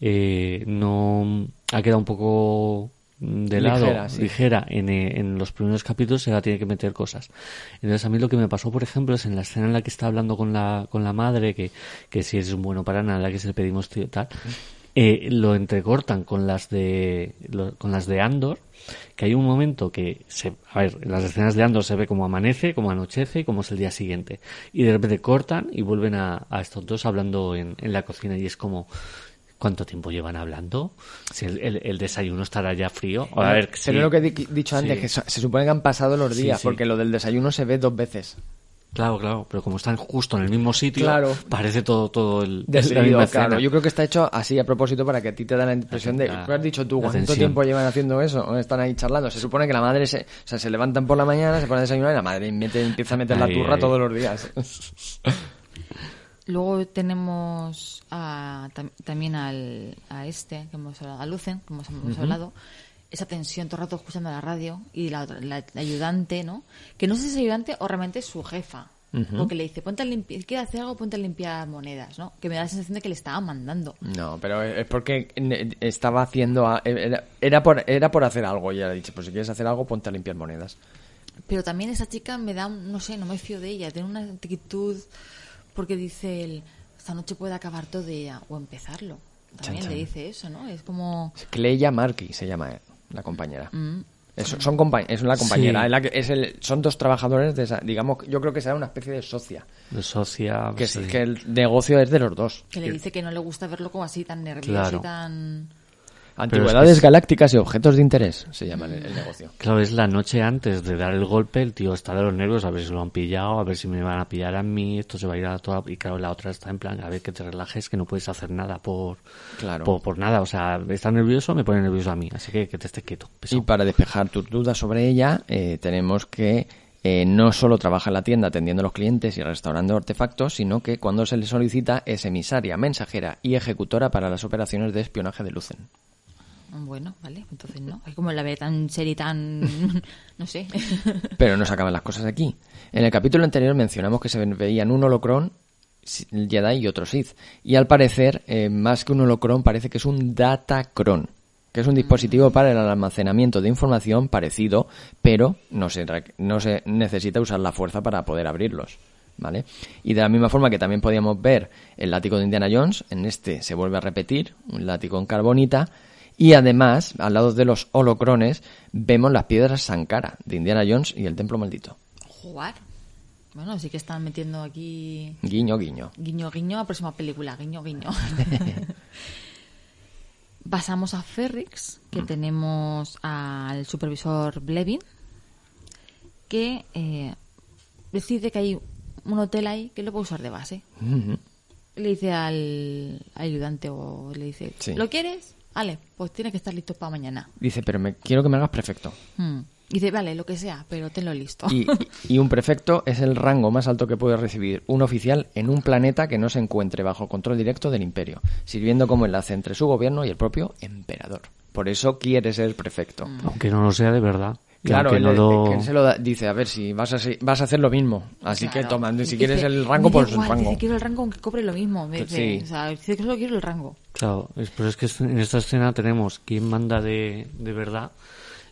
eh, no ha quedado un poco de lado, Ligera, sí. ligera en, eh, en los primeros capítulos se va a tener que meter cosas. Entonces a mí lo que me pasó, por ejemplo, es en la escena en la que está hablando con la, con la madre, que, que si es un bueno para nada, que se le pedimos tío, tal, eh, lo entrecortan con las de lo- con las de Andor, que hay un momento que se, a ver, en las escenas de Andor se ve como amanece, como anochece y como es el día siguiente. Y de repente cortan y vuelven a, a estos dos hablando en, en la cocina y es como ¿Cuánto tiempo llevan hablando? Si el, el- el desayuno estará ya frío. A ver, Pero sí. lo que he di- dicho antes, Sí. que so- se supone que han pasado los días, sí. porque lo del desayuno se ve dos veces. Claro, claro, pero como están justo en el mismo sitio, Claro. parece todo, todo el, De la seguido, misma claro. Yo creo que está hecho así a propósito para que a ti te da la impresión de... ¿Qué has dicho tú? ¿Cuánto tensión. tiempo llevan haciendo eso? ¿O están ahí charlando? Se supone que la madre se, o sea, se levantan por la mañana, se ponen a desayunar y la madre mete- empieza a meter la turra ahí. todos los días. Luego tenemos a- tam- también al, a este, que hemos hablado, a Lucen, que hemos, hemos hablado, esa tensión todo el rato escuchando la radio y la, la- la ayudante, ¿no? Que no sé si es ayudante o realmente es su jefa. Porque le dice, ponte a limpiar, quiere hacer algo, ponte a limpiar monedas, ¿no? Que me da la sensación de que le estaba mandando. No, pero es porque estaba haciendo... a- Era, era por, era por hacer algo y ella le ha dicho, pues si quieres hacer algo, ponte a limpiar monedas. Pero también esa chica me da, no sé, no me fío de ella. Tiene una actitud porque dice él, esta noche puede acabar todo de ella o empezarlo. También Chan, le dice eso, ¿no? Es como... Cleia Markey se llama eh, la compañera. mm, Es, son compa- es la compañera. Sí. es la que- es el, son dos trabajadores de esa, digamos, yo creo que será una especie de socia. De socia, Que, sí. que el negocio es de los dos. que le dice que no le gusta verlo como así tan nervioso Claro. y tan... Antigüedades que- galácticas y objetos de interés se llama el, el negocio. Claro, es la noche antes de dar el golpe, el tío está de los nervios, a ver si lo han pillado, a ver si me van a pillar a mí, esto se va a ir a toda... Y claro, la otra está en plan, a ver que te relajes, que no puedes hacer nada por, Claro. por, por nada. O sea, está nervioso, me pone nervioso a mí, así que que te estés quieto. Y para despejar tus dudas sobre ella, eh, tenemos que eh, no solo trabaja en la tienda atendiendo a los clientes y restaurando artefactos, sino que cuando se le solicita es emisaria, mensajera y ejecutora para las operaciones de espionaje de Lucen. Bueno, vale, entonces no. Es como la ve tan serie tan... no sé. Pero no se acaban las cosas aquí. En el capítulo anterior mencionamos que se veían un holocrón Jedi y otro Sith. Y al parecer, eh, más que un holocrón, parece que es un datacron, que es un dispositivo para el almacenamiento de información parecido, pero no se, no se necesita usar la fuerza para poder abrirlos. ¿Vale? Y de la misma forma que también podíamos ver el látigo de Indiana Jones, en este se vuelve a repetir, un látigo en carbonita, y además, al lado de los holocrones, vemos las piedras Sankara de Indiana Jones y el templo maldito. Jugar. Bueno, sí que están metiendo aquí Guiño, guiño. guiño guiño a próxima película, guiño guiño. Pasamos a Ferrix, que tenemos al supervisor Blevin, que eh, decide que hay un hotel ahí que lo puede usar de base. Le dice al ayudante o le dice, Sí. ¿lo quieres? Vale, pues tiene que estar listo para mañana. Dice, pero me, quiero que me hagas prefecto. Hmm. Dice, vale, lo que sea, pero tenlo listo. Y, y un prefecto es el rango más alto que puede recibir un oficial en un planeta que no se encuentre bajo control directo del imperio, sirviendo como enlace entre su gobierno y el propio emperador. Por eso quiere ser prefecto. Aunque no lo sea de verdad. Claro, él, no lo- que él se lo da- dice, a ver, si vas a, vas a hacer lo mismo. Así que Claro. toma, si Dice, quieres el rango, pues el rango. Dice, quiero el rango aunque cobre lo mismo. Me dice, Sí. o sea, dice que solo quiero el rango. Claro, es- pero es que en esta escena tenemos quién manda de, de verdad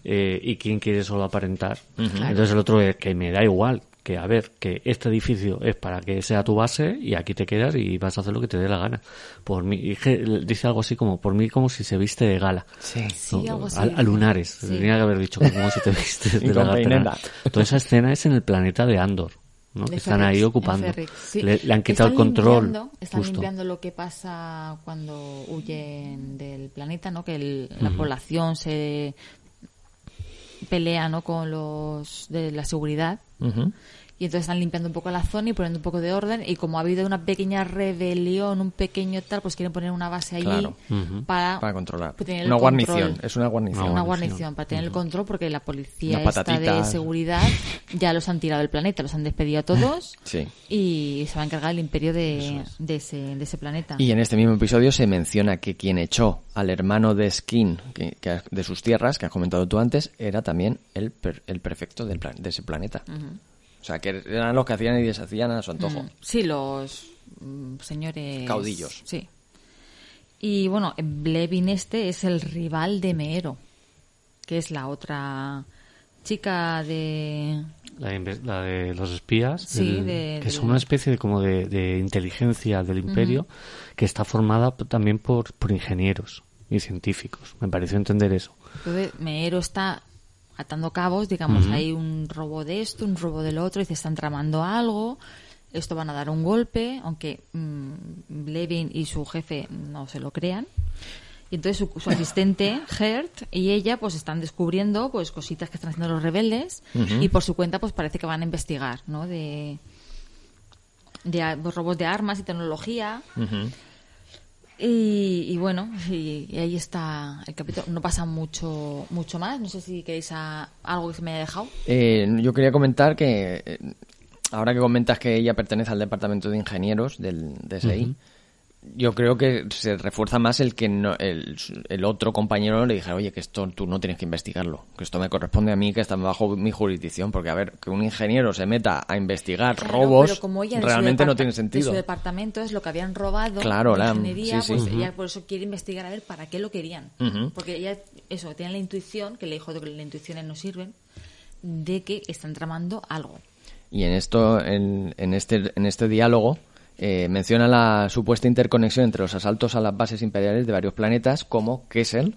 eh, y quién quiere solo aparentar. Entonces el otro es que me da igual, que a ver, que este edificio es para que sea tu base y aquí te quedas y vas a hacer lo que te dé la gana. Por mí, dice algo así como, por mí como si se viste de gala. Sí. Sí, ¿no? algo así. A, a lunares, Sí. tenía que haber dicho como si te vistes Y de la peineta. Toda esa escena es en el planeta de Andor. ¿no? De Están Ferrix, ahí ocupando. Ferrix, sí. Le, le han quitado Están el control. limpiando- están justo. limpiando lo que pasa cuando huyen del planeta, ¿no? Que el- la población se pelea, ¿no? Con los de la seguridad. Mm-hmm. Y entonces están limpiando un poco la zona y poniendo un poco de orden. Y como ha habido una pequeña rebelión, un pequeño tal, pues quieren poner una base allí Claro. Para, Para controlar. pues, tener el Una control. guarnición, es una guarnición. Una Una guarnición, guarnición. para tener el control porque la policía esta de seguridad ya los han tirado del planeta, los han despedido a todos Sí. y se va a encargar el imperio de, de, ese, de ese planeta. Y en este mismo episodio se menciona que quien echó al hermano de Skin que, que- de sus tierras, que has comentado tú antes, era también el, per- el prefecto del plan- de ese planeta. O sea, que eran los que hacían y deshacían a su antojo. Mm, Sí, los mm, señores... Caudillos. Sí. Y bueno, Blevin este es el rival de Meero, que es la otra chica de... La, de los espías, Sí, el- de- que de- son una especie de, como de, de inteligencia del imperio que está formada también por, por ingenieros y científicos. Me pareció entender eso. Entonces, Meero está atando cabos, digamos, hay un robo de esto, un robo del otro, y se están tramando algo, esto van a dar un golpe, aunque mm, Levin y su jefe no se lo crean. Y entonces su, su asistente, Gert, y ella pues están descubriendo pues cositas que están haciendo los rebeldes y por su cuenta pues parece que van a investigar, ¿no? De, de pues, robos de armas y tecnología. Y, y bueno, y, y ahí está el capítulo. No pasa mucho mucho más. No sé si queréis a- algo que se me haya dejado. Eh, yo quería comentar que eh, ahora que comentas que ella pertenece al departamento de ingenieros del DSI, yo creo que se refuerza más el que no- el, el otro compañero le dijera, oye, que esto tú no tienes que investigarlo, que esto me corresponde a mí, que está bajo mi jurisdicción, porque a ver, que un ingeniero se meta a investigar Claro, robos, como ella de realmente no tiene De sentido. su departamento es lo que habían robado. Claro, de la- ingeniería, sí, sí. pues ella por eso quiere investigar a ver para qué lo querían. Porque ella, eso, tiene la intuición, que le dijo que las intuiciones no sirven, de que están tramando algo. Y en esto, en, en este, en este diálogo, eh, menciona la supuesta interconexión entre los asaltos a las bases imperiales de varios planetas como Kessel,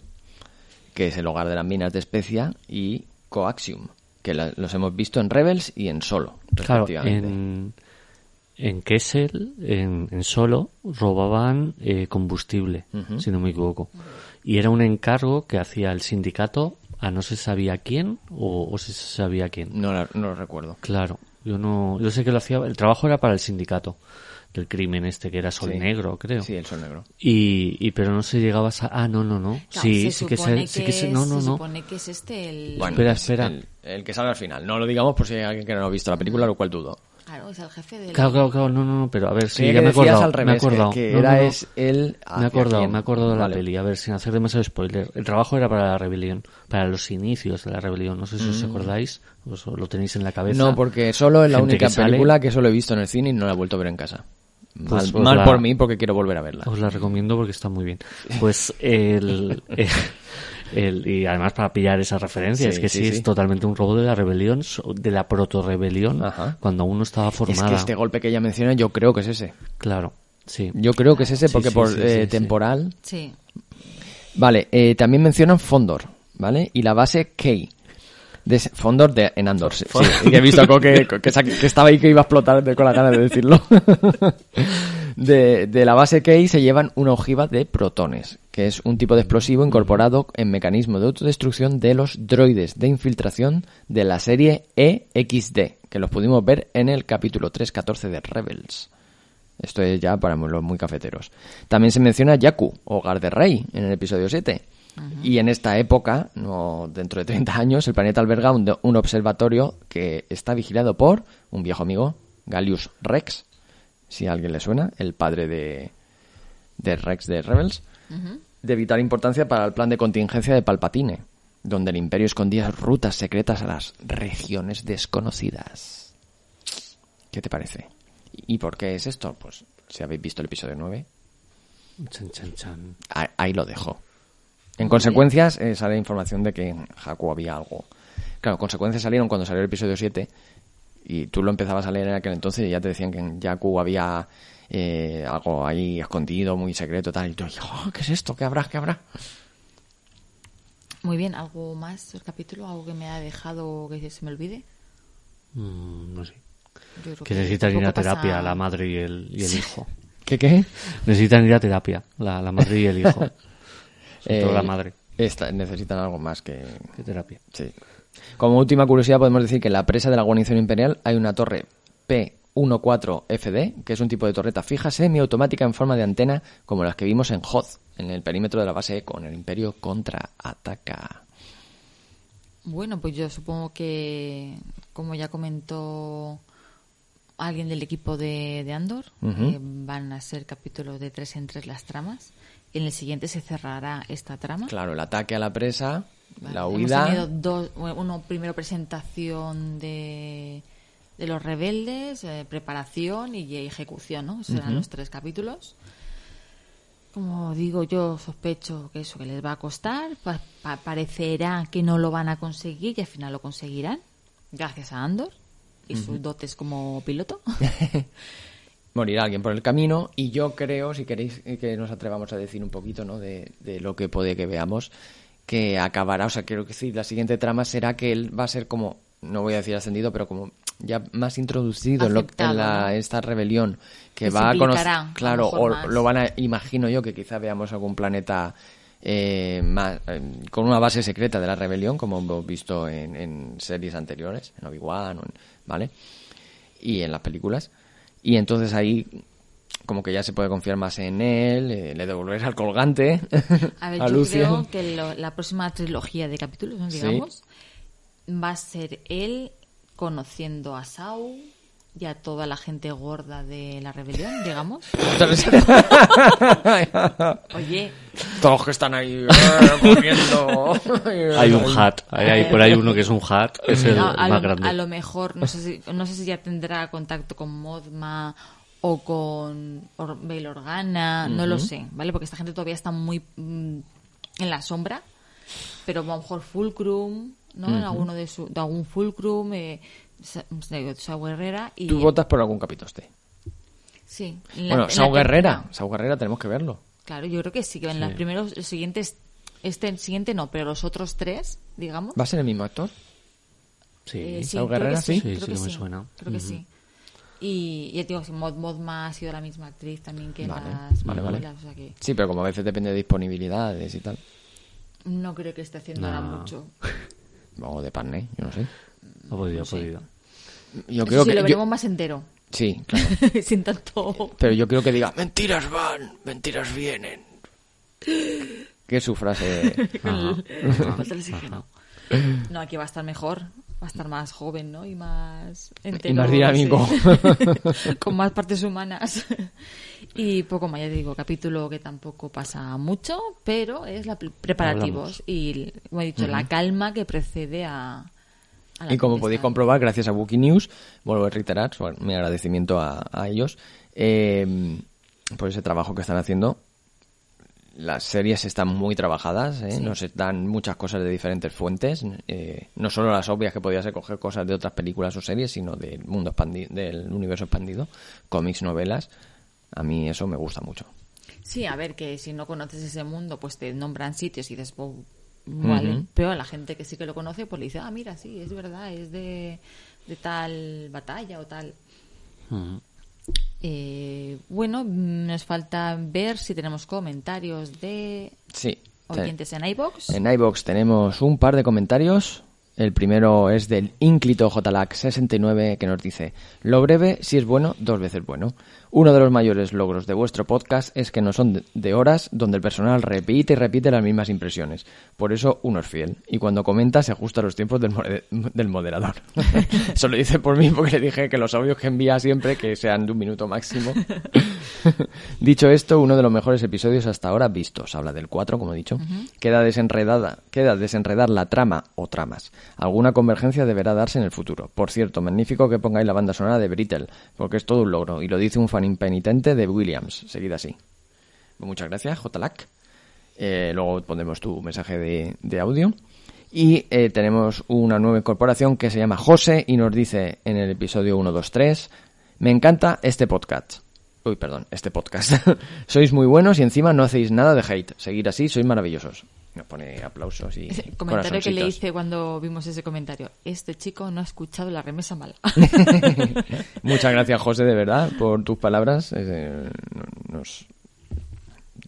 que es el hogar de las minas de especia, y Coaxium, que la- los hemos visto en Rebels y en Solo, Claro, respectivamente. en, en Kessel, en, en Solo, robaban eh, combustible, si no me equivoco. Y era un encargo que hacía el sindicato a no se sabía quién o, o se sabía quién. No, no lo recuerdo. Claro, yo no, yo sé que lo hacía, el trabajo era para el sindicato del crimen este que era Sol Sí. Negro, creo. Sí, el sol negro. Y, y pero no se llegaba a, ah, no, no, no. Claro, sí, se sí que supone se, sí que se, no, no, se no. supone que es este el... Bueno, Espera, es espera. El, el que sale al final. No lo digamos por si hay alguien que no ha visto la película, lo cual dudo. Claro, es el jefe del... Claro, claro, claro, no, no, no, pero a ver, sí, ya que me acordado, al me he revés, que- acordado. que No, era no, no. es él Me he hacia acordado, quién. me he acordado de la Vale. peli, a ver, sin hacer demasiado spoiler. El trabajo era para la rebelión, para los inicios de la rebelión, no sé si os acordáis, os lo tenéis en la cabeza. Mm. No, porque solo es la Gente única que película que solo he visto en el cine y no la he vuelto a ver en casa. Mal, Pues mal la- por mí porque quiero volver a verla. Os la recomiendo porque está muy bien. Pues el, el- el- y además para pillar esa referencia, Sí, es que sí, sí, es sí. totalmente un robo de la rebelión, de la proto-rebelión, cuando aún no estaba Es formada. que este golpe que ella menciona yo creo que es ese. Claro, sí. Yo creo que es ese porque sí, por eh, sí. temporal... Sí. Vale, eh, también mencionan Fondor, ¿vale? Y la base K. De Fondor de, en Andor, sí, sí, que he visto que, que, sa- que estaba ahí que iba a explotar con la gana de decirlo. De, de la base K se llevan una ojiva de protones, que es un tipo de explosivo incorporado en mecanismo de autodestrucción de los droides de infiltración de la serie EXD, que los pudimos ver en el capítulo 3.14 de Rebels. Esto es ya para los muy cafeteros. También se menciona Yaku, hogar de rey, en el episodio 7. Y en esta época, no dentro de 30 años, el planeta alberga un, un observatorio que está vigilado por un viejo amigo, Gallius Rex, si a alguien le suena, el padre de, de Rex de Rebels, de vital importancia para el plan de contingencia de Palpatine, donde el Imperio escondía rutas secretas a las regiones desconocidas. ¿Qué te parece? ¿Y por qué es esto? Pues si habéis visto el episodio 9, Chan, chan, chan. ahí, ahí lo dejo. En consecuencias eh, sale información de que en Jakku había algo. Claro, consecuencias salieron cuando salió el episodio 7 y tú lo empezabas a leer en aquel entonces y ya te decían que en Jakku había eh, algo ahí escondido, muy secreto, tal. Y tú, oh, ¿qué es esto? ¿Qué habrá? ¿Qué habrá? Muy bien, ¿algo más del capítulo? ¿Algo que me ha dejado que se me olvide? Mm, no sé. Yo creo Que necesitan ir a pasa- terapia la madre y el, y el hijo. ¿Qué qué? Necesitan ir a terapia, la, la madre y el hijo. Sobre todo Eh, la madre. esta- necesitan algo más que, ¿Qué terapia? Sí. Como última curiosidad podemos decir que en la presa de la guarnición imperial hay una torre P14FD, que es un tipo de torreta fija semiautomática en forma de antena como las que vimos en Hoth, en el perímetro de la base Eco, en el Imperio contraataca. Bueno, pues yo supongo que, como ya comentó alguien del equipo de, de Andor, eh, van a ser capítulos de tres en tres las tramas. En el siguiente se cerrará esta trama. Claro, el ataque a la presa, Vale, la Hemos huida... tenido dos, uno primero presentación de, de los rebeldes, eh, preparación y ejecución, ¿no? Esos serán los tres capítulos. Como digo, yo sospecho que eso que les va a costar, pa- pa- parecerá que no lo van a conseguir y al final lo conseguirán, gracias a Andor y sus dotes como piloto. morirá alguien por el camino y yo creo, si queréis eh, que nos atrevamos a decir un poquito ¿no? de, de lo que puede que veamos, que acabará, o sea, quiero decir, la siguiente trama será que él va a ser como, no voy a decir ascendido, pero como ya más introducido en, lo- en Aceptado, la, ¿no? esta rebelión, que Que va a conocer, implicará, a lo claro, o más. lo van a, imagino yo que quizá veamos algún planeta eh, más, eh, con una base secreta de la rebelión, como hemos visto en, en series anteriores, en Obi-Wan, ¿vale? Y en las películas. Y entonces ahí como que ya se puede confiar más en él, eh, le devolverá el colgante A ver, a yo creo que lo- la próxima trilogía de capítulos, digamos, va a ser él conociendo a Sau y a toda la gente gorda de la rebelión, digamos. Oye, Todos que están ahí eh, corriendo. Hay un hat, hay, hay por ahí uno que es un hat, que es el no, a, más lo, grande. a lo mejor, no sé, si, no sé si ya tendrá contacto con Modma o con Or Bail Organa, no lo sé, ¿vale? Porque esta gente todavía está muy mm, en la sombra, pero a lo mejor Fulcrum, ¿no? En alguno de, su, de algún Fulcrum, eh, Sa, Sa Guerrera y... Tú votas por algún capitoste. Sí. la- Bueno, Sau Guerrera. Sau Guerrera tenemos que verlo. Claro, yo creo que sí, que en los primeros, los siguientes, este el siguiente no, pero los otros tres, digamos. ¿Va a ser el mismo actor? Sí, Eh, sí, Sau sí. Sí, creo sí que que me sí, suena. Creo que Ujú. sí. Y, y digo, si Mod Modma ha sido la misma actriz también que Vale, las vale, vale. o sea que Sí, pero como a veces depende de disponibilidades y tal. no creo que esté haciendo ahora No. mucho. O de Parney, yo no sé. Ha podido, ha Sí. podido. Yo creo sí, que... lo yo- veremos más entero. Sí, claro. Sin tanto... Pero yo creo que diga, mentiras van, mentiras vienen. Que es su frase... Ajá. Oxígeno. No, aquí va a estar mejor. Va a estar más joven, ¿no? Y más entero. Y más dinámico. sí. Con más partes humanas. Y poco más, ya te digo, capítulo que tampoco pasa mucho, pero es la pre- preparativos y, como he dicho, la calma que precede a... Y como podéis comprobar, gracias a Bookie News, vuelvo a reiterar su- mi agradecimiento a, a ellos eh, por ese trabajo que están haciendo. Las series están muy trabajadas, ¿eh? nos dan muchas cosas de diferentes fuentes, eh, no solo las obvias que podía ser coger cosas de otras películas o series, sino del mundo expandi- del universo expandido, cómics, novelas. A mí eso me gusta mucho. Sí, a ver, que si no conoces ese mundo, pues te nombran sitios y dices, "Wow, vale. Pero a la gente que sí que lo conoce, pues le dice, ah, mira, sí, es verdad, es de, de tal batalla o tal. Eh, bueno, nos falta ver si tenemos comentarios de Sí. te- oyentes en iBox. En iBox tenemos un par de comentarios. El primero es del ínclito JLAC69 que nos dice, lo breve, si es bueno, dos veces bueno. Uno de los mayores logros de vuestro podcast es que no son de- horas donde el personal repite y repite las mismas impresiones. Por eso uno es fiel. Y cuando comenta se ajusta a los tiempos del moderador. Eso lo dice por mí porque le dije que los audios que envía siempre que sean de un minuto máximo. Dicho esto, uno de los mejores episodios hasta ahora vistos. Habla del 4, como he dicho. Queda desenredada, queda desenredar la trama o tramas. Alguna convergencia deberá darse en el futuro. Por cierto, magnífico que pongáis la banda sonora de Brittle, porque es todo un logro. Y lo dice un fan impenitente de Williams. Seguid así. Muchas gracias, JLAC. Eh, luego pondremos tu mensaje de, de audio. Y eh, tenemos una nueva incorporación que se llama José y nos dice en el episodio 123, me encanta este podcast. Uy, perdón, este podcast. sois muy buenos y encima no hacéis nada de hate. Seguir así, sois maravillosos. Nos pone aplausos y comentario que le hice cuando vimos ese comentario. Este chico no ha escuchado la remesa mala. Muchas gracias, José, de verdad, por tus palabras. Eh, nos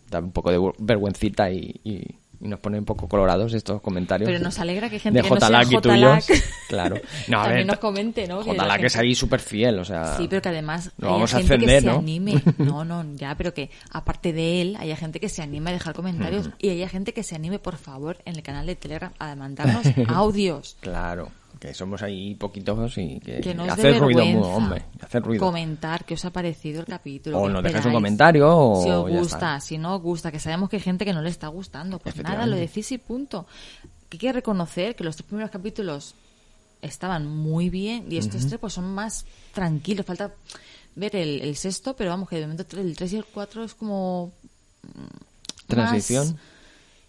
da un poco de vergüencita y, y- y nos pone un poco colorados estos comentarios. Pero nos alegra que gente de que no sea y tuyos. Claro. No, a también ver, nos comente, ¿no? Que JLAC es ahí súper fiel, o sea... Sí, pero que además haya vamos a ascender, que se ¿no? anime. No, no, ya, pero que aparte de él, haya gente que se anime a dejar comentarios y haya gente que se anime, por favor, en el canal de Telegram a mandarnos audios. Claro, que somos ahí poquitos y que, Que nos hacer ruido, muy- hombre, hacer ruido. comentar qué os ha parecido el capítulo. O nos dejáis un comentario o Si os gusta, si no os gusta, que sabemos que hay gente que no le está gustando. Pues nada, lo decís y punto. Que hay que reconocer que los tres primeros capítulos estaban muy bien y estos tres pues son más tranquilos. Falta ver el, el sexto, pero vamos, que de momento el 3 y el 4 es como... mm, Transición. más-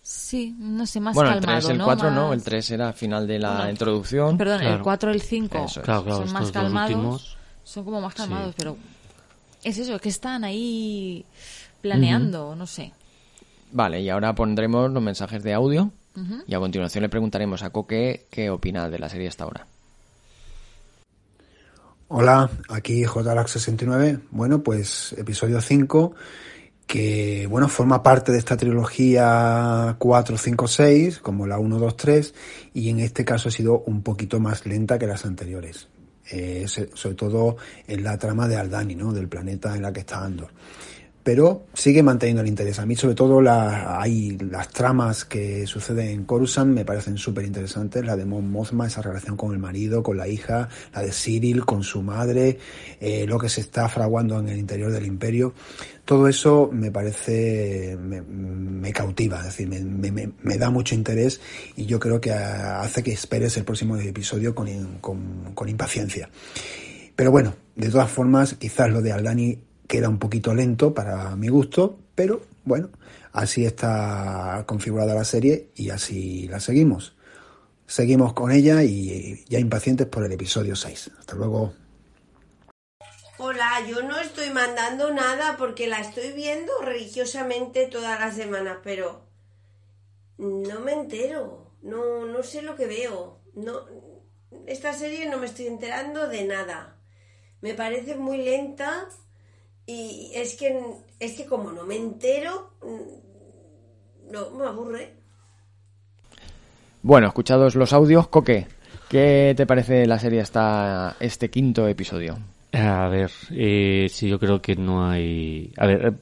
sí, no sé, más bueno, el calmado, 3, el ¿no? 4 no, Más- el 3 era final de la Bueno, introducción. Perdón, el Claro. 4 y el 5 Eso es. Claro, claro, son más calmados. últimos. Son como más Sí. calmados, pero es eso, que están ahí planeando, no sé. Vale, y ahora pondremos los mensajes de audio y a continuación le preguntaremos a Coque qué opina de la serie hasta ahora. Hola, aquí JLAX69. Bueno, pues episodio 5, que bueno, forma parte de esta trilogía 4, 5, 6, como la 1, 2, 3, y en este caso ha sido un poquito más lenta que las anteriores. Eh, sobre todo en la trama de Aldani, ¿no? Del planeta en la que está Andor pero sigue manteniendo el interés. A mí, sobre todo, la, hay las tramas que suceden en Coruscant me parecen súper interesantes. La de Mon Mothma, esa relación con el marido, con la hija, la de Cyril, con su madre, eh, lo que se está fraguando en el interior del imperio. Todo eso me parece, me, cautiva, es decir, me, me- da mucho interés y yo creo que ah, hace que esperes el próximo episodio con- con impaciencia. Pero bueno, de todas formas, quizás lo de Aldani queda un poquito lento para mi gusto, pero bueno, así está configurada la serie y así la seguimos. Seguimos con ella y ya impacientes por el episodio 6. Hasta luego. Hola, yo no estoy mandando nada porque la estoy viendo religiosamente todas las semanas, pero no me entero, no, no sé lo que veo, no, esta serie no me estoy enterando de nada. Me parece muy lenta y es que, es que como no me entero, mm, no, me aburre. Bueno, escuchados los audios, Coque, ¿qué te parece la serie hasta este quinto episodio? A ver, eh, sí, yo creo que no hay... A ver, eh,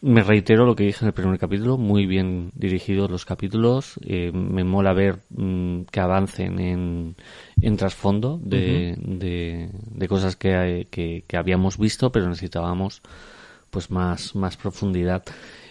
me reitero lo que dije en el primer capítulo, muy bien dirigidos los capítulos, eh, me mola ver mm, que avancen en, en trasfondo de, de, de cosas que, que, que habíamos visto, pero necesitábamos pues más, más profundidad.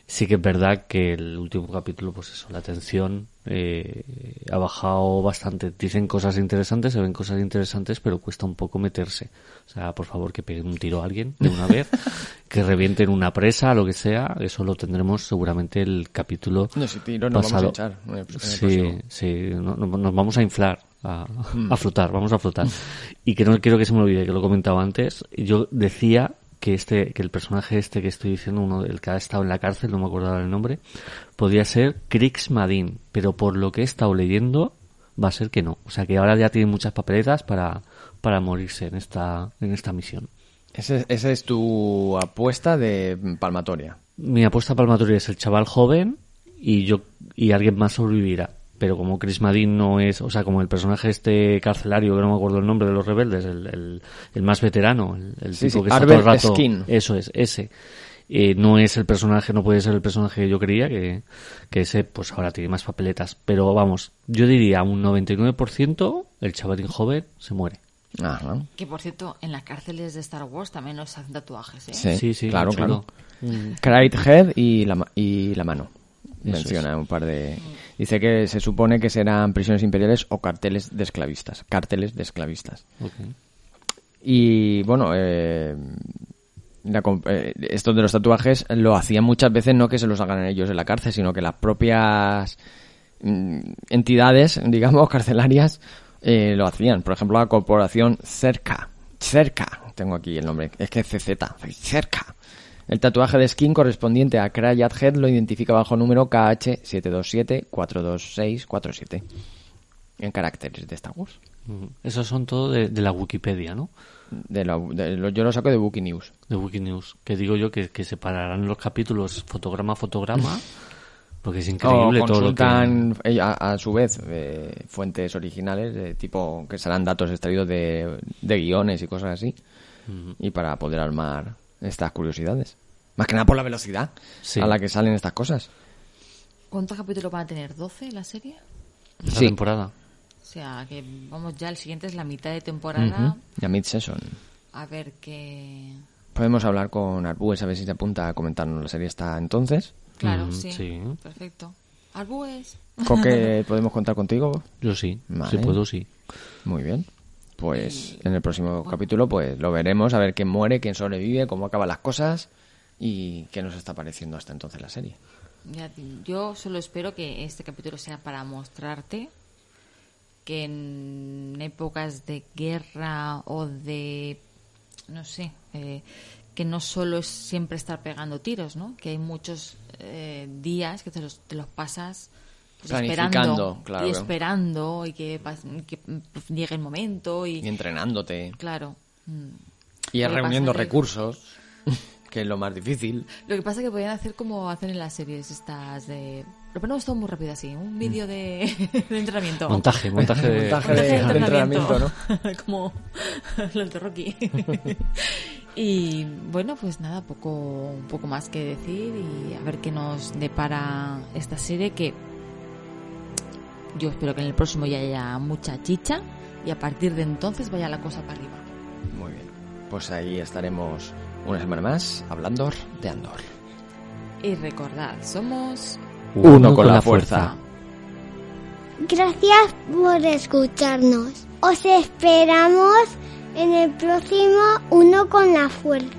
Sí que es verdad que el último capítulo, pues eso, la tensión eh, ha bajado bastante. Dicen cosas interesantes, se ven cosas interesantes, pero cuesta un poco meterse. O sea, por favor, que peguen un tiro a alguien de una vez, que revienten una presa, lo que sea. Eso lo tendremos seguramente el capítulo No, si tiro nos vamos a pasado. echar sí, sí, no- no- nos vamos a inflar. A, Mm. a flotar, vamos a flotar. Y que no quiero que se me olvide, que lo comentaba antes. Yo decía que este, que el personaje este que estoy diciendo, uno el que ha estado en la cárcel, no me acuerdo el nombre, podía ser Krix Madin, pero por lo que he estado leyendo, va a ser que no. O sea que ahora ya tiene muchas papeletas para, para morirse en esta, en esta misión. Ese- Esa es tu apuesta de palmatoria. Mi apuesta palmatoria es el chaval joven y yo y alguien más sobrevivirá. Pero como Chris Madin no es, o sea, como el personaje este carcelario, que no me acuerdo el nombre de los rebeldes, el, el, el más veterano, el, el Sí, tipo sí, que está todo el rato. Skin. Eso es, ese. Eh, no es el personaje, no puede ser el personaje que yo creía, que, que ese, pues ahora tiene más papeletas. Pero vamos, yo diría un 99% el chavalín joven se muere. Ajá. Que por cierto, en las cárceles de Star Wars también nos hacen tatuajes, ¿eh? Sí, Sí, sí, claro, claro. Cried Head y la, ma- y la mano. Menciona un par de... Dice que se supone que serán prisiones imperiales o carteles de esclavistas. Carteles de esclavistas. Y bueno, eh, la eh, esto de los tatuajes lo hacían muchas veces no que se los hagan ellos en la cárcel, sino que las propias mm, entidades, digamos, carcelarias, eh, lo hacían. Por ejemplo, la corporación Cerca. Cerca, tengo aquí el nombre, es que es CZ, Cerca. El tatuaje de skin correspondiente a Krayat Head lo identifica bajo número KH727-42647 en caracteres de Star Wars. Esos son todo de, de la Wikipedia, ¿no? De lo- de yo lo saco de Wikinews. de Wikinews, que digo yo que, que separarán los capítulos fotograma a fotograma, porque es increíble o todo lo que... consultan eh, a, a su vez eh, fuentes originales de tipo que serán datos extraídos de, de guiones y cosas así y para poder armar estas curiosidades más que nada por la velocidad Sí. a la que salen estas cosas ¿Cuántos capítulos van a tener? ¿12 la serie? Sí. temporada. O sea, que vamos ya, el siguiente es la mitad de temporada. ya mid season A ver qué... podemos hablar con Arbúes a ver si se apunta a comentarnos la serie hasta entonces Claro, Mm, sí. sí. Perfecto. Arbúes. con qué podemos contar contigo Yo sí, Vale. si puedo, sí. Muy bien. Pues en el próximo capítulo pues lo veremos, a ver quién muere, quién sobrevive, cómo acaban las cosas y qué nos está pareciendo hasta entonces la serie. Ya, yo solo espero que este capítulo sea para mostrarte que en épocas de guerra o de no sé eh, que no solo es siempre estar pegando tiros no que hay muchos eh, días que te los, te los pasas Planificando, esperando claro. y esperando y que, llegue el momento y, Y entrenándote claro mm. y reuniendo recursos, que es lo más difícil. Lo que pasa es que podían hacer como hacen en las series estas de... Lo ponemos todo muy rápido así, un vídeo de, de entrenamiento. Montaje, montaje de... Montaje de- de entrenamiento, ¿no? como los de Rocky. y bueno, pues nada, poco, un poco más que decir y a ver qué nos depara esta serie que yo espero que en el próximo ya haya mucha chicha y a partir de entonces vaya la cosa para arriba. Muy bien. Pues ahí estaremos una semana más hablando de Andor. Y recordad, somos Uno con la fuerza. Gracias por escucharnos. Os esperamos en el próximo Uno con la Fuerza.